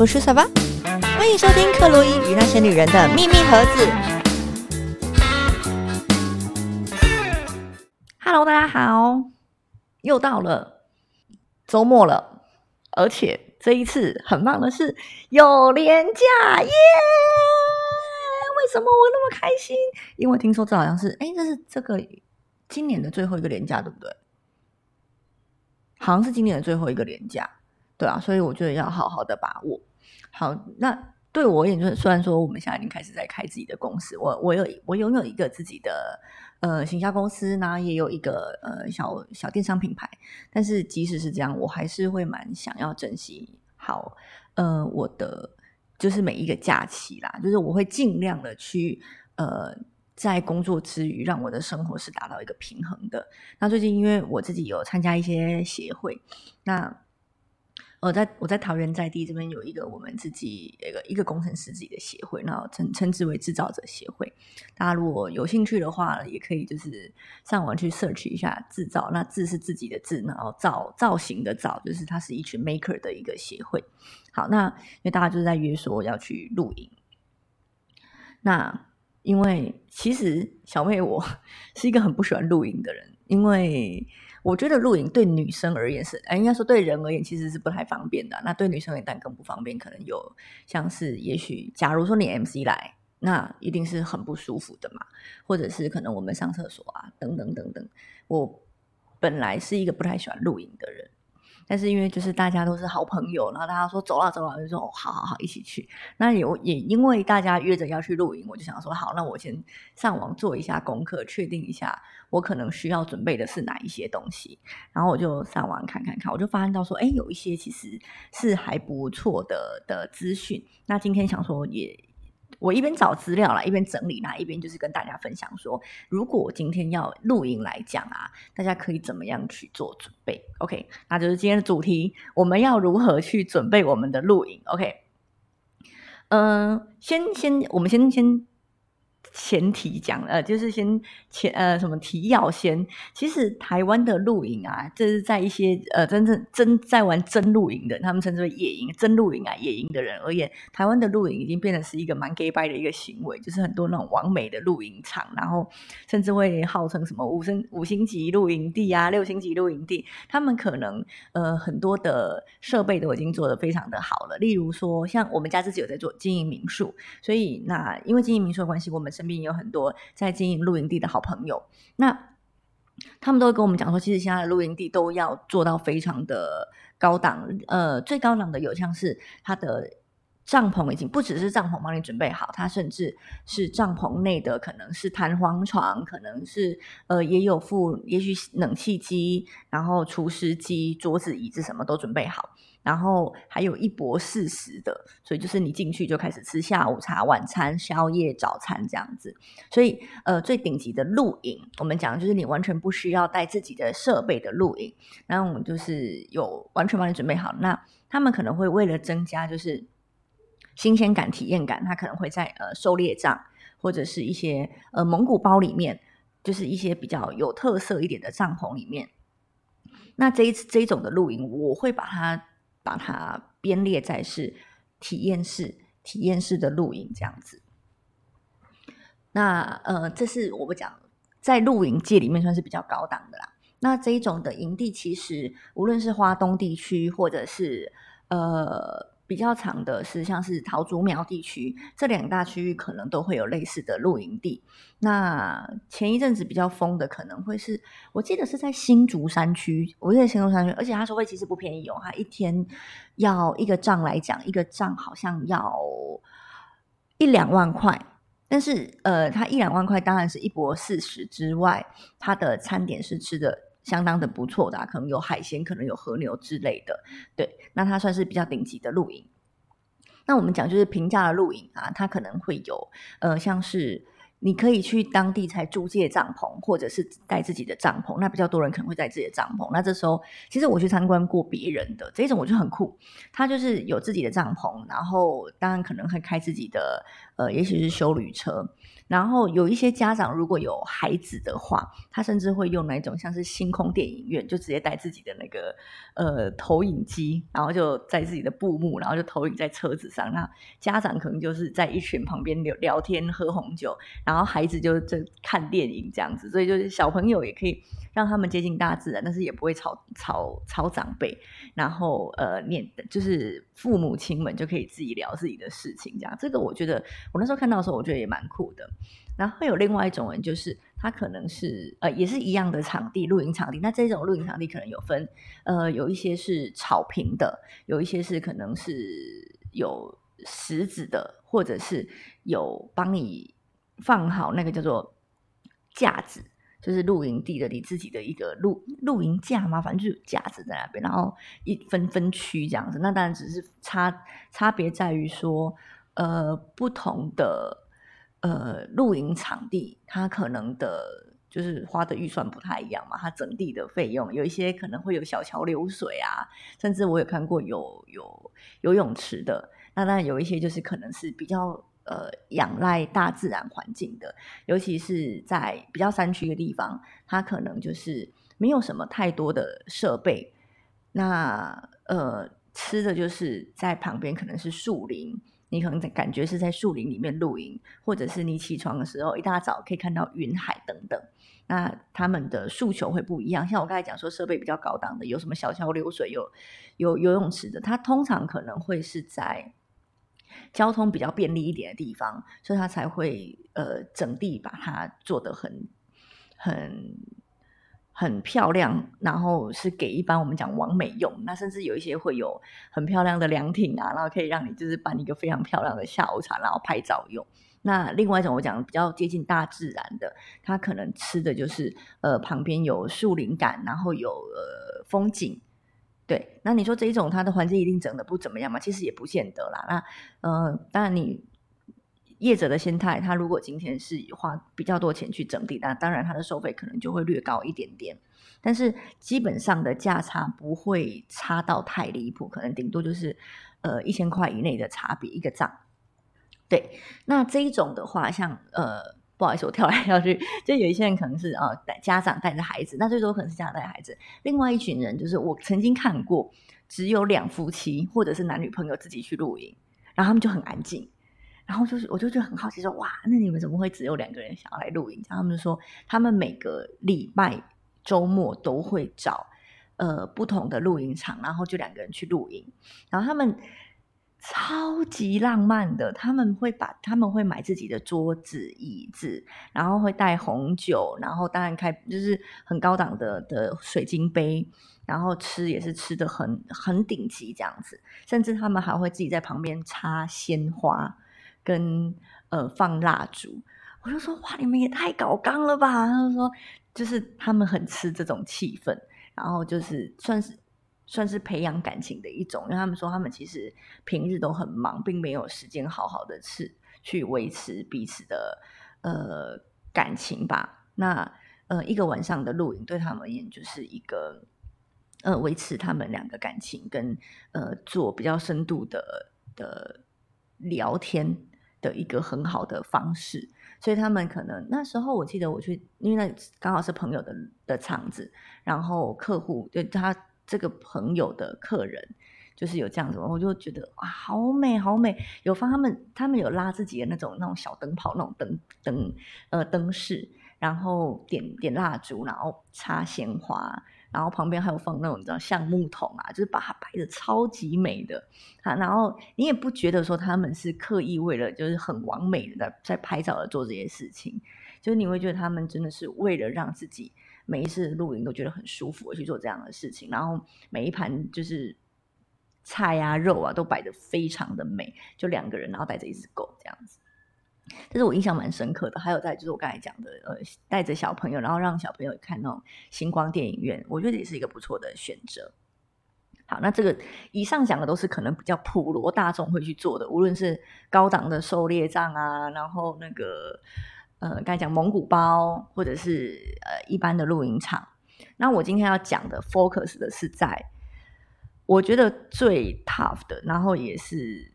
我是小巴，欢迎收听克洛伊与那些女人的秘密盒子。Hello，大家好，又到了周末了，而且这一次很棒的是有连假耶！为什么我那么开心？因为听说这好像是哎，这是这个今年的最后一个连假，对不对？好像是今年的最后一个连假，对啊，所以我觉得要好好的把握。好，那对我而言，就是虽然说我们现在已经开始在开自己的公司，我我有我拥有一个自己的呃行销公司，然后也有一个呃小小电商品牌，但是即使是这样，我还是会蛮想要珍惜好呃我的就是每一个假期啦，就是我会尽量的去呃在工作之余，让我的生活是达到一个平衡的。那最近因为我自己有参加一些协会，那。呃，在我在桃园在地这边有一个我们自己一个一个工程师自己的协会，然后称称之为制造者协会。大家如果有兴趣的话，也可以就是上网去 search 一下制造。那字是自己的字，然后造造型的造，就是它是一群 maker 的一个协会。好，那因为大家就是在约说要去露营。那因为其实小妹我 是一个很不喜欢露营的人，因为。我觉得露营对女生而言是，哎，应该说对人而言其实是不太方便的。那对女生而言，但更不方便，可能有像是，也许假如说你 MC 来，那一定是很不舒服的嘛，或者是可能我们上厕所啊，等等等等。我本来是一个不太喜欢露营的人。但是因为就是大家都是好朋友，然后大家说走了走了，就说好好好一起去。那也也因为大家约着要去露营，我就想说好，那我先上网做一下功课，确定一下我可能需要准备的是哪一些东西。然后我就上网看看看，我就发现到说，哎，有一些其实是还不错的的资讯。那今天想说也。我一边找资料啦，一边整理啦，一边就是跟大家分享说，如果我今天要露营来讲啊，大家可以怎么样去做准备？OK，那就是今天的主题，我们要如何去准备我们的露营？OK，嗯，先先，我们先先。前提讲呃，就是先前呃什么提要先。其实台湾的露营啊，这是在一些呃真正真在玩真露营的，他们称之为野营、真露营啊、野营的人而言，台湾的露营已经变成是一个蛮 gay 拜的一个行为，就是很多那种完美的露营场，然后甚至会号称什么五星五星级露营地啊、六星级露营地，他们可能呃很多的设备都已经做得非常的好了。例如说，像我们家自己有在做经营民宿，所以那因为经营民宿的关系，我们。身边有很多在经营露营地的好朋友，那他们都会跟我们讲说，其实现在的露营地都要做到非常的高档，呃，最高档的有像是它的帐篷已经不只是帐篷帮你准备好，它甚至是帐篷内的可能是弹簧床，可能是呃也有附，也许冷气机，然后厨师机、桌子、椅子什么都准备好。然后还有一博四十的，所以就是你进去就开始吃下午茶、晚餐、宵夜、早餐这样子。所以呃，最顶级的露营，我们讲就是你完全不需要带自己的设备的露营，然后就是有完全帮你准备好。那他们可能会为了增加就是新鲜感、体验感，他可能会在呃狩猎帐或者是一些呃蒙古包里面，就是一些比较有特色一点的帐篷里面。那这一次这一种的露营，我会把它。把它编列在是体验式、体验式的露营这样子。那呃，这是我不讲在露营界里面算是比较高档的啦。那这一种的营地，其实无论是华东地区或者是呃。比较长的是像是桃竹苗地区这两大区域，可能都会有类似的露营地。那前一阵子比较疯的，可能会是我记得是在新竹山区，我记得新竹山区，而且他收费其实不便宜哦，他一天要一个帐来讲，一个帐好像要一两万块。但是呃，他一两万块当然是一博四十之外，他的餐点是吃的。相当的不错的，可能有海鲜，可能有和牛之类的，对，那它算是比较顶级的露营。那我们讲就是平价的露营啊，它可能会有呃，像是你可以去当地才租借帐篷，或者是带自己的帐篷。那比较多人可能会带自己的帐篷。那这时候，其实我去参观过别人的这种，我就很酷。他就是有自己的帐篷，然后当然可能会开自己的呃，也许是修旅车。然后有一些家长如果有孩子的话，他甚至会用那种像是星空电影院，就直接带自己的那个呃投影机，然后就在自己的布幕，然后就投影在车子上。那家长可能就是在一群旁边聊聊天、喝红酒，然后孩子就在看电影这样子。所以就是小朋友也可以让他们接近大自然，但是也不会吵吵吵长辈。然后呃，念就是父母亲们就可以自己聊自己的事情，这样。这个我觉得我那时候看到的时候，我觉得也蛮酷的。然后有另外一种人，就是他可能是呃，也是一样的场地，露营场地。那这种露营场地可能有分，呃，有一些是草坪的，有一些是可能是有石子的，或者是有帮你放好那个叫做架子，就是露营地的你自己的一个露露营架嘛，反正就是架子在那边，然后一分分区这样子。那当然只是差差别在于说，呃，不同的。呃，露营场地它可能的，就是花的预算不太一样嘛。它整地的费用有一些可能会有小桥流水啊，甚至我有看过有有游泳池的。那当然有一些就是可能是比较呃仰赖大自然环境的，尤其是在比较山区的地方，它可能就是没有什么太多的设备。那呃，吃的就是在旁边可能是树林。你可能感觉是在树林里面露营，或者是你起床的时候一大早可以看到云海等等。那他们的诉求会不一样。像我刚才讲说，设备比较高档的，有什么小桥流水，有有游泳池的，它通常可能会是在交通比较便利一点的地方，所以它才会呃整地把它做得很很。很漂亮，然后是给一般我们讲完美用。那甚至有一些会有很漂亮的凉亭啊，然后可以让你就是办一个非常漂亮的下午茶，然后拍照用。那另外一种我讲比较接近大自然的，它可能吃的就是呃旁边有树林感，然后有呃风景。对，那你说这一种它的环境一定整的不怎么样吗？其实也不见得啦。那呃，当然你。业者的心态，他如果今天是花比较多钱去整地，那当然他的收费可能就会略高一点点，但是基本上的价差不会差到太离谱，可能顶多就是呃一千块以内的差别一个账。对，那这一种的话，像呃不好意思，我跳来跳去，就有一些人可能是啊家长带着孩子，那最多可能是家长带孩子，另外一群人就是我曾经看过，只有两夫妻或者是男女朋友自己去露营，然后他们就很安静。然后就是，我就觉得很好奇，说哇，那你们怎么会只有两个人想要来露营？他们说，他们每个礼拜周末都会找呃不同的露营场，然后就两个人去露营。然后他们超级浪漫的，他们会把他们会买自己的桌子椅子，然后会带红酒，然后当然开就是很高档的的水晶杯，然后吃也是吃的很很顶级这样子，甚至他们还会自己在旁边插鲜花。跟呃放蜡烛，我就说哇，你们也太搞刚了吧！他就说，就是他们很吃这种气氛，然后就是算是算是培养感情的一种。因为他们说，他们其实平日都很忙，并没有时间好好的吃去维持彼此的呃感情吧。那呃一个晚上的露营对他们而言，就是一个呃维持他们两个感情跟呃做比较深度的的聊天。的一个很好的方式，所以他们可能那时候我记得我去，因为那刚好是朋友的的场子，然后客户就他这个朋友的客人就是有这样子，我就觉得哇，好美好美，有放他们他们有拉自己的那种那种小灯泡那种灯灯呃灯饰，然后点点蜡烛，然后插鲜花。然后旁边还有放那种你知道橡木桶啊，就是把它摆的超级美的啊。然后你也不觉得说他们是刻意为了就是很完美的在拍照而做这些事情，就是你会觉得他们真的是为了让自己每一次露营都觉得很舒服去做这样的事情。然后每一盘就是菜啊肉啊都摆的非常的美，就两个人然后带着一只狗这样子。这是我印象蛮深刻的。还有在就是我刚才讲的，呃，带着小朋友，然后让小朋友看那种星光电影院，我觉得也是一个不错的选择。好，那这个以上讲的都是可能比较普罗大众会去做的，无论是高档的狩猎帐啊，然后那个呃，刚才讲蒙古包，或者是呃一般的露营场。那我今天要讲的 focus 的是在我觉得最 tough 的，然后也是。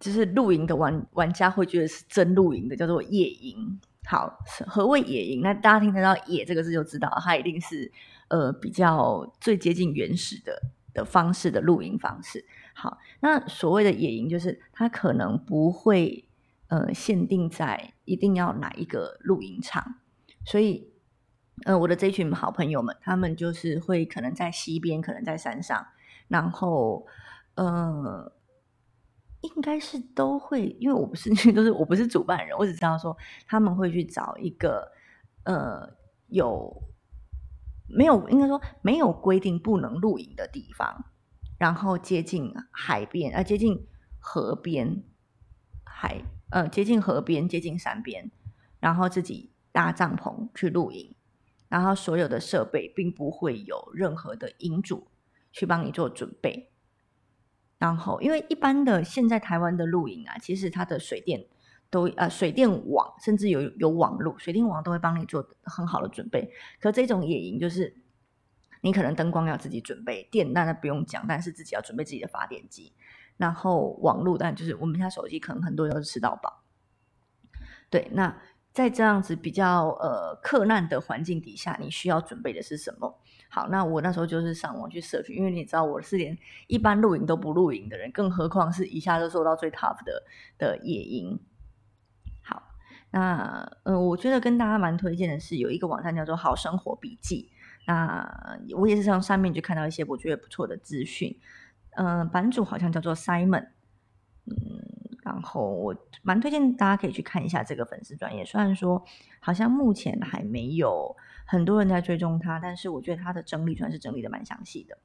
就是露营的玩玩家会觉得是真露营的，叫做野营。好，何谓野营？那大家听得到“野”这个字就知道，它一定是呃比较最接近原始的的方式的露营方式。好，那所谓的野营，就是它可能不会呃限定在一定要哪一个露营场，所以呃我的这群好朋友们，他们就是会可能在西边，可能在山上，然后呃。应该是都会，因为我不是，都是我不是主办人，我只知道说他们会去找一个呃有没有应该说没有规定不能露营的地方，然后接近海边呃接近河边海呃接近河边接近山边，然后自己搭帐篷去露营，然后所有的设备并不会有任何的营主去帮你做准备。然后，因为一般的现在台湾的露营啊，其实它的水电都呃水电网，甚至有有网路，水电网都会帮你做很好的准备。可这种野营就是，你可能灯光要自己准备，电那那不用讲，但是自己要准备自己的发电机，然后网路，但就是我们现在手机可能很多都是吃到饱。对，那在这样子比较呃克难的环境底下，你需要准备的是什么？好，那我那时候就是上网去社群，因为你知道我是连一般露营都不露营的人，更何况是一下就做到最 tough 的的野营。好，那呃，我觉得跟大家蛮推荐的是有一个网站叫做好生活笔记，那我也是从上面就看到一些我觉得不错的资讯。嗯，版主好像叫做 Simon，嗯，然后我蛮推荐大家可以去看一下这个粉丝专业，虽然说好像目前还没有。很多人在追踪他，但是我觉得他的整理算是整理的蛮详细的。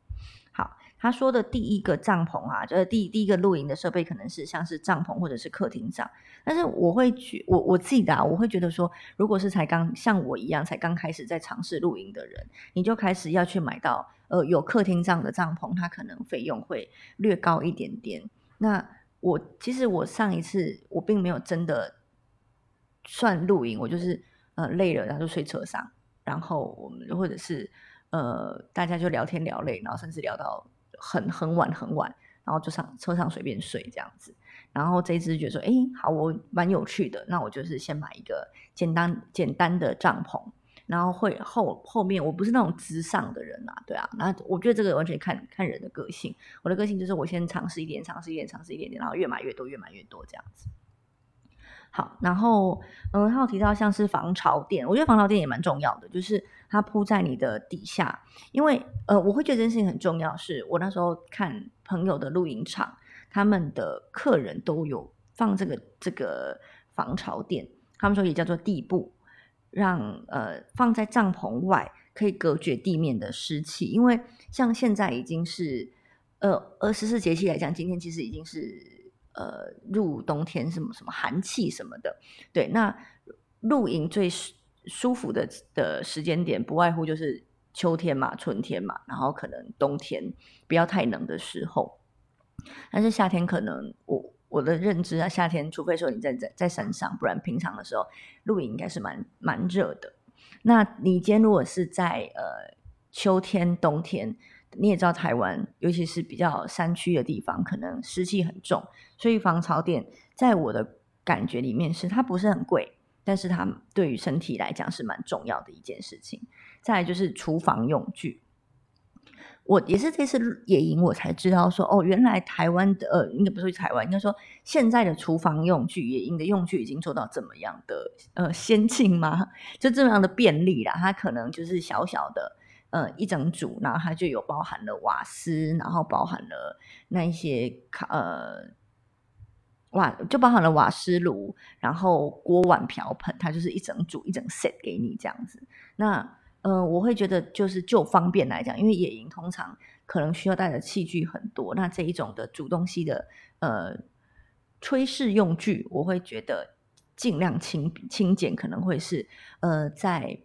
好，他说的第一个帐篷啊，就是第第一个露营的设备，可能是像是帐篷或者是客厅帐。但是我会觉我我自己的，我会觉得说，如果是才刚像我一样才刚开始在尝试露营的人，你就开始要去买到呃有客厅帐的帐篷，它可能费用会略高一点点。那我其实我上一次我并没有真的算露营，我就是呃累了然后就睡车上。然后我们或者是呃，大家就聊天聊累，然后甚至聊到很很晚很晚，然后就上车上随便睡这样子。然后这一次觉得说，哎，好，我蛮有趣的，那我就是先买一个简单简单的帐篷，然后会后后面我不是那种直上的人啊，对啊，那我觉得这个完全看看人的个性。我的个性就是我先尝试一点，尝试一点，尝试一点点，然后越买越多，越买越多这样子。好，然后嗯，他有提到像是防潮垫，我觉得防潮垫也蛮重要的，就是它铺在你的底下，因为呃，我会觉得这件事情很重要。是我那时候看朋友的露营场，他们的客人都有放这个这个防潮垫，他们说也叫做地布，让呃放在帐篷外可以隔绝地面的湿气，因为像现在已经是呃二十四节气来讲，今天其实已经是。呃，入冬天什么什么寒气什么的，对，那露营最舒服的的时间点，不外乎就是秋天嘛、春天嘛，然后可能冬天不要太冷的时候。但是夏天可能我我的认知啊，夏天除非说你在在在山上，不然平常的时候露营应该是蛮蛮热的。那你今天如果是在呃秋天、冬天。你也知道台湾，尤其是比较山区的地方，可能湿气很重，所以防潮垫在我的感觉里面是它不是很贵，但是它对于身体来讲是蛮重要的一件事情。再来就是厨房用具，我也是这次野营我才知道说，哦，原来台湾的呃，应该不是台湾，应该说现在的厨房用具，野营的用具已经做到怎么样的呃先进吗？就这么样的便利啦，它可能就是小小的。呃，一整组，然后它就有包含了瓦斯，然后包含了那一些呃瓦，就包含了瓦斯炉，然后锅碗瓢盆，它就是一整组一整 set 给你这样子。那呃，我会觉得就是就方便来讲，因为野营通常可能需要带的器具很多，那这一种的煮东西的呃炊事用具，我会觉得尽量轻轻简，可能会是呃在。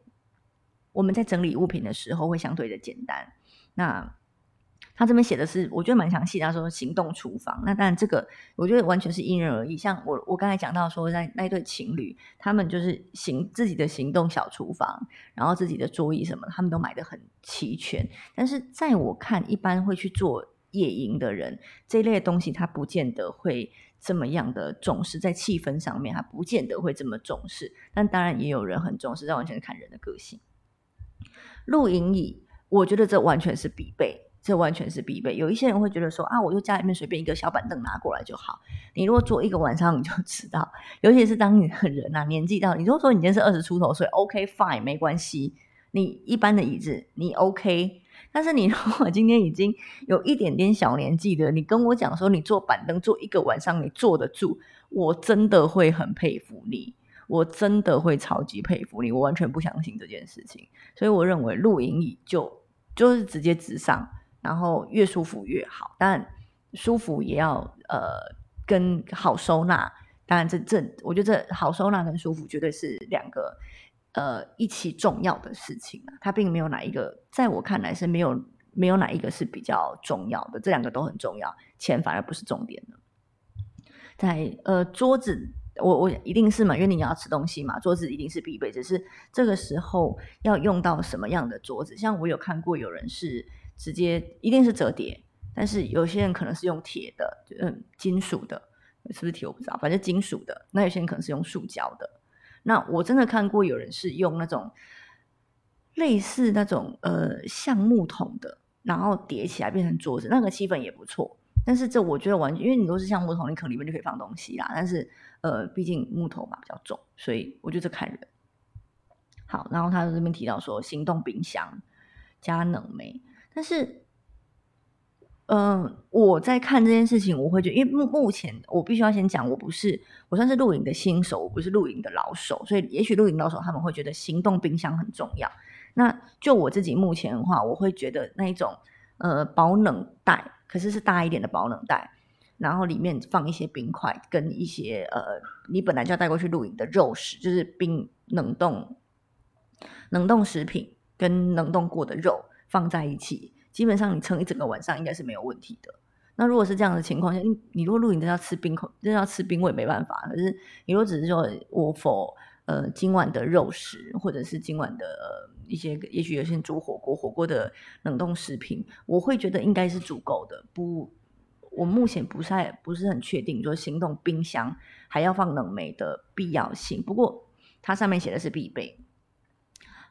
我们在整理物品的时候会相对的简单。那他这边写的是，我觉得蛮详细。他说行动厨房，那当然这个我觉得完全是因人而异。像我我刚才讲到说，在那对情侣，他们就是行自己的行动小厨房，然后自己的桌椅什么，他们都买的很齐全。但是在我看，一般会去做野营的人，这一类的东西他不见得会这么样的重视，在气氛上面他不见得会这么重视。但当然也有人很重视，这完全是看人的个性。露营椅，我觉得这完全是必备。这完全是必备。有一些人会觉得说啊，我就家里面随便一个小板凳拿过来就好。你如果坐一个晚上，你就知道。尤其是当你的人啊年纪到，你如果说你今天是二十出头岁，OK fine 没关系。你一般的椅子你 OK，但是你 如果今天已经有一点点小年纪的，你跟我讲说你坐板凳坐一个晚上你坐得住，我真的会很佩服你，我真的会超级佩服你。我完全不相信这件事情，所以我认为露营椅就就是直接直上。然后越舒服越好，但舒服也要呃跟好收纳。当然，这这我觉得这好收纳跟舒服绝对是两个呃一起重要的事情啊。它并没有哪一个，在我看来是没有没有哪一个是比较重要的，这两个都很重要，钱反而不是重点的。在呃桌子，我我一定是嘛，因为你要吃东西嘛，桌子一定是必备。只是这个时候要用到什么样的桌子？像我有看过有人是。直接一定是折叠，但是有些人可能是用铁的，嗯，金属的，是不是铁我不知道，反正金属的。那有些人可能是用塑胶的。那我真的看过有人是用那种类似那种呃橡木桶的，然后叠起来变成桌子，那个气氛也不错。但是这我觉得完全，因为你都是橡木桶，你可能里面就可以放东西啦。但是呃，毕竟木头嘛比较重，所以我觉得这看人。好，然后他这边提到说，行动冰箱加冷媒。但是，嗯，我在看这件事情，我会觉得，因为目目前我必须要先讲，我不是我算是露营的新手，我不是露营的老手，所以也许露营老手他们会觉得行动冰箱很重要。那就我自己目前的话，我会觉得那一种呃保冷袋，可是是大一点的保冷袋，然后里面放一些冰块跟一些呃你本来就要带过去露营的肉食，就是冰冷冻冷冻食品跟冷冻过的肉。放在一起，基本上你撑一整个晚上应该是没有问题的。那如果是这样的情况下，你你如果露营真要吃冰口，真要吃冰，我也没办法。可是你如果只是说我否呃今晚的肉食，或者是今晚的一些，也许有些煮火锅，火锅的冷冻食品，我会觉得应该是足够的。不，我目前不太不是很确定，说行动冰箱还要放冷媒的必要性。不过它上面写的是必备。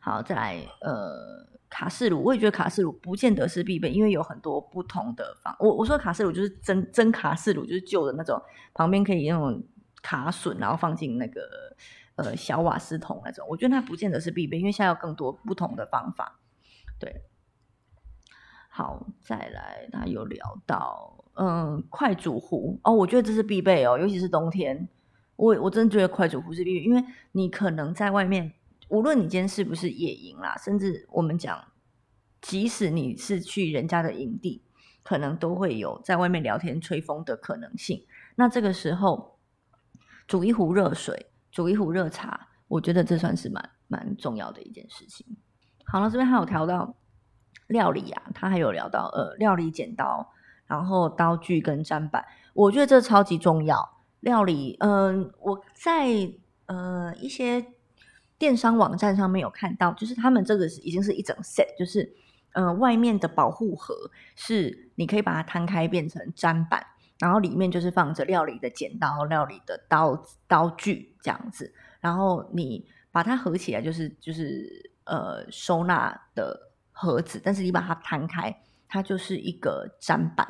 好，再来呃。卡式炉，我也觉得卡式炉不见得是必备，因为有很多不同的方。我我说卡式炉就是真真卡式炉，就是旧的那种，旁边可以那种卡榫，然后放进那个呃小瓦斯桶那种。我觉得它不见得是必备，因为现在有更多不同的方法。对，好，再来，他有聊到嗯快煮壶哦，我觉得这是必备哦，尤其是冬天，我我真的觉得快煮壶是必备，因为你可能在外面。无论你今天是不是野营啦，甚至我们讲，即使你是去人家的营地，可能都会有在外面聊天吹风的可能性。那这个时候，煮一壶热水，煮一壶热茶，我觉得这算是蛮蛮重要的一件事情。好了，这边还有调到料理啊，他还有聊到呃料理剪刀，然后刀具跟砧板，我觉得这超级重要。料理，嗯，我在呃一些。电商网站上面有看到，就是他们这个是已经是一整 set，就是呃，外面的保护盒是你可以把它摊开变成砧板，然后里面就是放着料理的剪刀、料理的刀刀具这样子，然后你把它合起来就是就是呃收纳的盒子，但是你把它摊开，它就是一个砧板，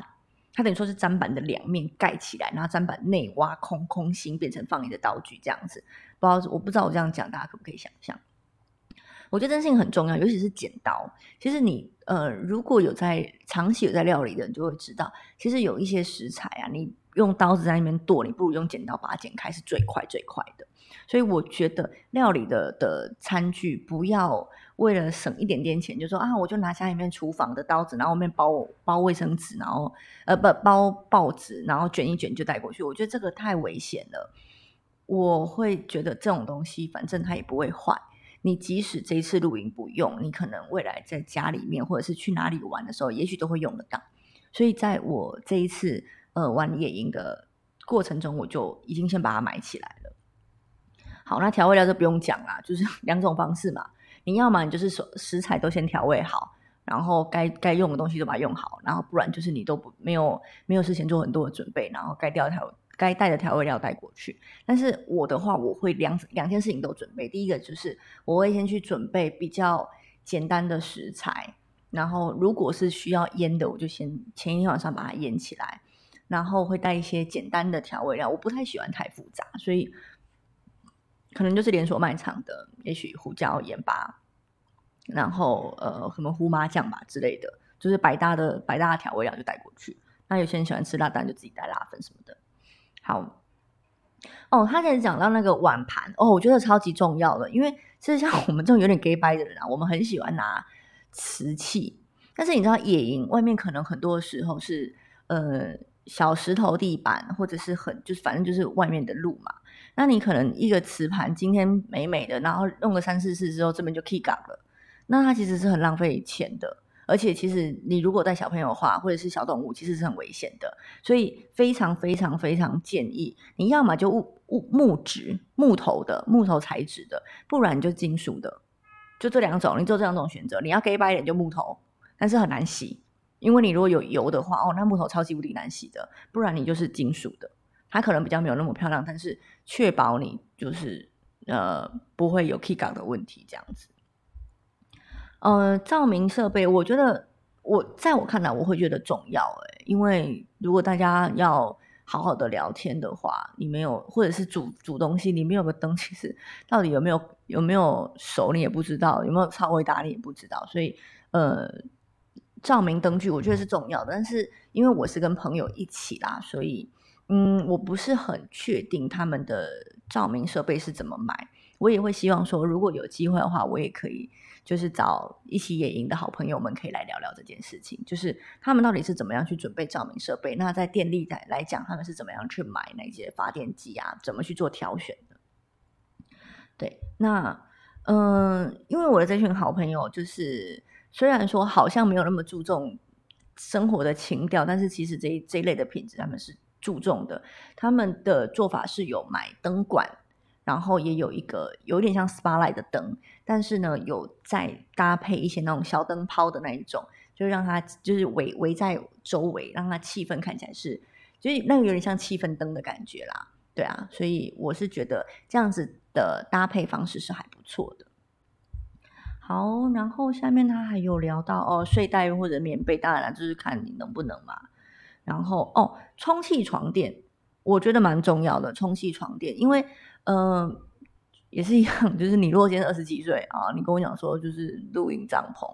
它等于说是砧板的两面盖起来，然后砧板内挖空空心，变成放你的刀具这样子。不知道，我不知道我这样讲，大家可不可以想象？我觉得这件事情很重要，尤其是剪刀。其实你呃，如果有在长期有在料理的人，就会知道，其实有一些食材啊，你用刀子在那边剁，你不如用剪刀把它剪开，是最快最快的。所以我觉得料理的的餐具，不要为了省一点点钱，就说啊，我就拿家里面厨房的刀子，然后外面包包卫生纸，然后呃不包报纸，然后卷一卷就带过去。我觉得这个太危险了。我会觉得这种东西，反正它也不会坏。你即使这一次露营不用，你可能未来在家里面或者是去哪里玩的时候，也许都会用得到。所以在我这一次呃玩野营的过程中，我就已经先把它买起来了。好，那调味料就不用讲啦，就是 两种方式嘛。你要么你就是说食材都先调味好，然后该该用的东西都把它用好，然后不然就是你都不没有没有事先做很多的准备，然后该调调该带的调味料带过去。但是我的话，我会两两件事情都准备。第一个就是我会先去准备比较简单的食材，然后如果是需要腌的，我就先前一天晚上把它腌起来，然后会带一些简单的调味料。我不太喜欢太复杂，所以可能就是连锁卖场的，也许胡椒、盐巴。然后呃，什么胡麻酱吧之类的，就是百搭的百搭的调味料就带过去。那有些人喜欢吃辣，蛋就自己带辣粉什么的。好，哦，他开始讲到那个碗盘哦，我觉得超级重要的，因为其实像我们这种有点 gay 掰的人啊，我们很喜欢拿瓷器，但是你知道野营外面可能很多时候是呃小石头地板，或者是很就是反正就是外面的路嘛。那你可能一个瓷盘今天美美的，然后用个三四次之后，这边就 kick up 了。那它其实是很浪费钱的，而且其实你如果带小朋友的话，或者是小动物，其实是很危险的。所以非常非常非常建议，你要么就木木木质木头的木头材质的，不然就金属的，就这两种，你做这两种选择。你要给白一点就木头，但是很难洗，因为你如果有油的话，哦，那木头超级无敌难洗的。不然你就是金属的，它可能比较没有那么漂亮，但是确保你就是呃不会有 key 感的问题，这样子。呃，照明设备，我觉得我在我看来，我会觉得重要诶，因为如果大家要好好的聊天的话，你没有或者是煮煮东西，你没有个灯，其实到底有没有有没有熟，你也不知道；有没有超微打，你也不知道。所以，呃，照明灯具我觉得是重要的，但是因为我是跟朋友一起啦，所以嗯，我不是很确定他们的照明设备是怎么买。我也会希望说，如果有机会的话，我也可以。就是找一起野营的好朋友们，可以来聊聊这件事情。就是他们到底是怎么样去准备照明设备？那在电力来来讲，他们是怎么样去买那些发电机啊？怎么去做挑选的？对，那嗯，因为我的这群好朋友，就是虽然说好像没有那么注重生活的情调，但是其实这这一类的品质他们是注重的。他们的做法是有买灯管。然后也有一个有点像 spotlight 的灯，但是呢，有再搭配一些那种小灯泡的那一种，就让它就是围围在周围，让它气氛看起来是，就是那个有点像气氛灯的感觉啦。对啊，所以我是觉得这样子的搭配方式是还不错的。好，然后下面他还有聊到哦，睡袋或者棉被，当然了，就是看你能不能嘛。然后哦，充气床垫，我觉得蛮重要的，充气床垫，因为。嗯，也是一样，就是你如果今天二十几岁啊，你跟我讲说就是露营帐篷，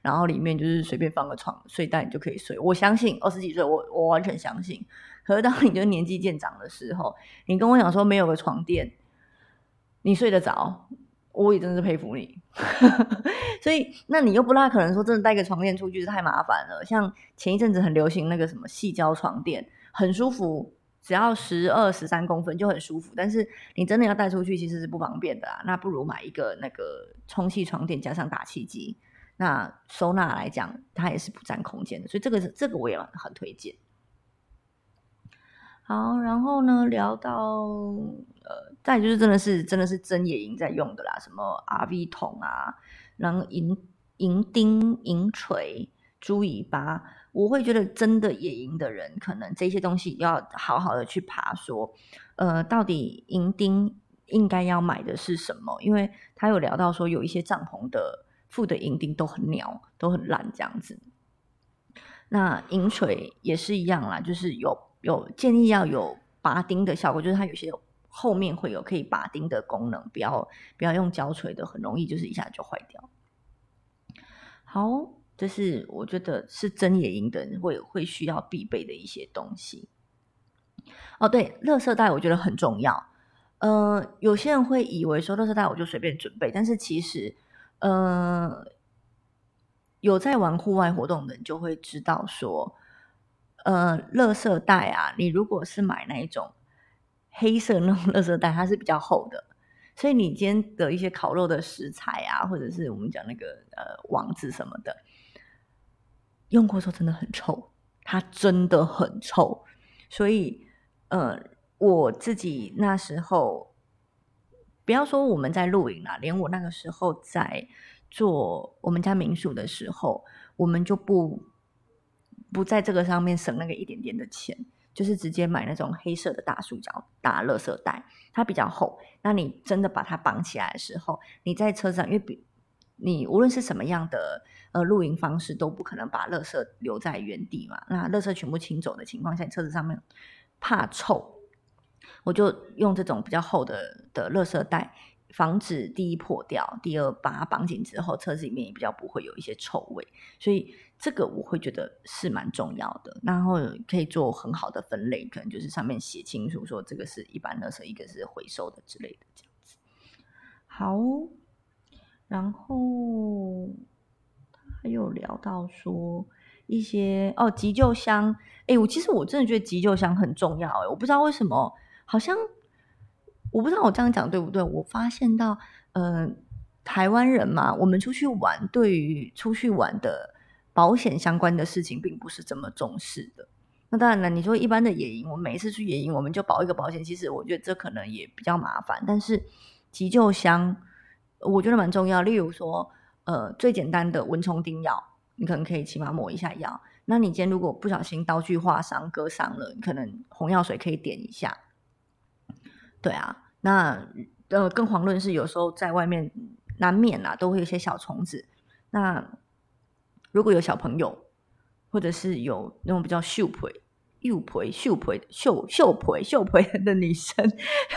然后里面就是随便放个床睡袋，你就可以睡。我相信二十几岁，我我完全相信。可是当你就年纪渐长的时候，你跟我讲说没有个床垫，你睡得着，我也真是佩服你。所以，那你又不大可能说真的带个床垫出去，太麻烦了。像前一阵子很流行那个什么细胶床垫，很舒服。只要十二十三公分就很舒服，但是你真的要带出去其实是不方便的啊。那不如买一个那个充气床垫加上打气机，那收纳来讲它也是不占空间的，所以这个是这个我也很推荐。好，然后呢聊到呃，再就是真的是真的是真野营在用的啦，什么 RV 桶啊，然后银银钉、银锤、猪尾巴。我会觉得，真的野营的人，可能这些东西要好好的去爬，说，呃，到底营钉应该要买的是什么？因为他有聊到说，有一些帐篷的附的营钉都很鸟，都很烂这样子。那银锤也是一样啦，就是有有建议要有拔钉的效果，就是它有些后面会有可以拔钉的功能，不要不要用胶锤的，很容易就是一下就坏掉。好。这是我觉得是真野营的人会会需要必备的一些东西。哦，对，垃圾袋我觉得很重要。呃，有些人会以为说垃圾袋我就随便准备，但是其实，呃，有在玩户外活动的人就会知道说，呃，垃圾袋啊，你如果是买那一种黑色那种垃圾袋，它是比较厚的，所以你今天的一些烤肉的食材啊，或者是我们讲那个呃网子什么的。用过之后真的很臭，它真的很臭，所以呃，我自己那时候不要说我们在露营啦，连我那个时候在做我们家民宿的时候，我们就不不在这个上面省那个一点点的钱，就是直接买那种黑色的大塑胶大垃圾袋，它比较厚。那你真的把它绑起来的时候，你在车上，因为比你无论是什么样的呃露营方式，都不可能把垃圾留在原地嘛。那垃圾全部清走的情况下，车子上面怕臭，我就用这种比较厚的的垃圾袋。防止第一破掉，第二把它绑紧之后，车子里面也比较不会有一些臭味，所以这个我会觉得是蛮重要的。然后可以做很好的分类，可能就是上面写清楚说这个是一般垃圾，一个是回收的之类的这样子。好，然后他还有聊到说一些哦急救箱，哎，我其实我真的觉得急救箱很重要，哎，我不知道为什么，好像。我不知道我这样讲对不对？我发现到，呃，台湾人嘛，我们出去玩，对于出去玩的保险相关的事情，并不是这么重视的。那当然了，你说一般的野营，我每一次去野营，我们就保一个保险，其实我觉得这可能也比较麻烦。但是急救箱，我觉得蛮重要。例如说，呃，最简单的蚊虫叮药，你可能可以起码抹一下药。那你今天如果不小心刀具划伤、割伤了，你可能红药水可以点一下。对啊。那呃，更遑论是有时候在外面难免啊，都会有些小虫子。那如果有小朋友，或者是有那种比较秀培、幼培、秀培、秀秀培、秀培 的女生，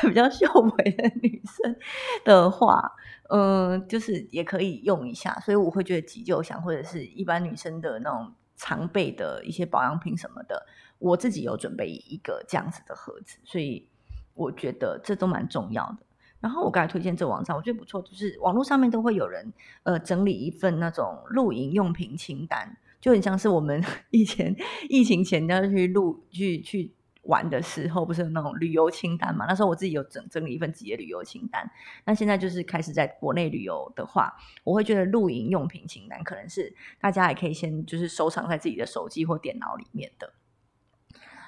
比较秀培的女生的话，嗯，就是也可以用一下。所以我会觉得急救箱或者是一般女生的那种常备的一些保养品什么的，我自己有准备一个这样子的盒子，所以。我觉得这都蛮重要的。然后我刚才推荐这网站，我觉得不错，就是网络上面都会有人呃整理一份那种露营用品清单，就很像是我们 以前疫情前要去录去去玩的时候，不是有那种旅游清单嘛？那时候我自己有整整理一份自己的旅游清单。那现在就是开始在国内旅游的话，我会觉得露营用品清单可能是大家也可以先就是收藏在自己的手机或电脑里面的。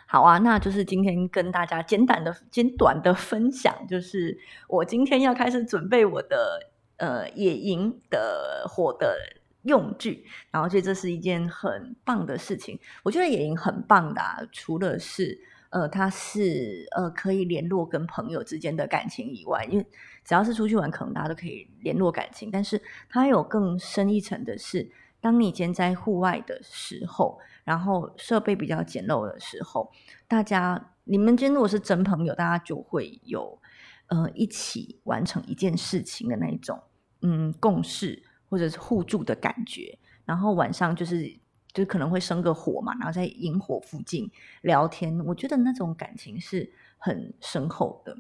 好啊，那就是今天跟大家简短的、简短的分享，就是我今天要开始准备我的呃野营的火的用具，然后所以这是一件很棒的事情。我觉得野营很棒的，除了是呃它是呃可以联络跟朋友之间的感情以外，因为只要是出去玩，可能大家都可以联络感情，但是它有更深一层的是。当你兼在户外的时候，然后设备比较简陋的时候，大家你们今天如果是真朋友，大家就会有呃一起完成一件事情的那一种嗯共识或者是互助的感觉。然后晚上就是就可能会生个火嘛，然后在萤火附近聊天，我觉得那种感情是很深厚的。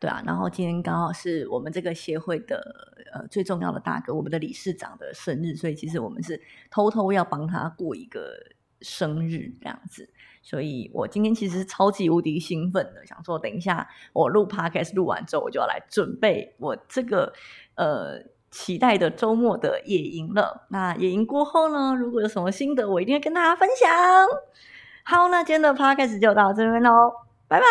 对啊，然后今天刚好是我们这个协会的呃最重要的大哥，我们的理事长的生日，所以其实我们是偷偷要帮他过一个生日这样子。所以我今天其实是超级无敌兴奋的，想说等一下我录 podcast 录完之后，我就要来准备我这个呃期待的周末的野营了。那野营过后呢，如果有什么心得，我一定会跟大家分享。好，那今天的 podcast 就到这边喽，拜拜。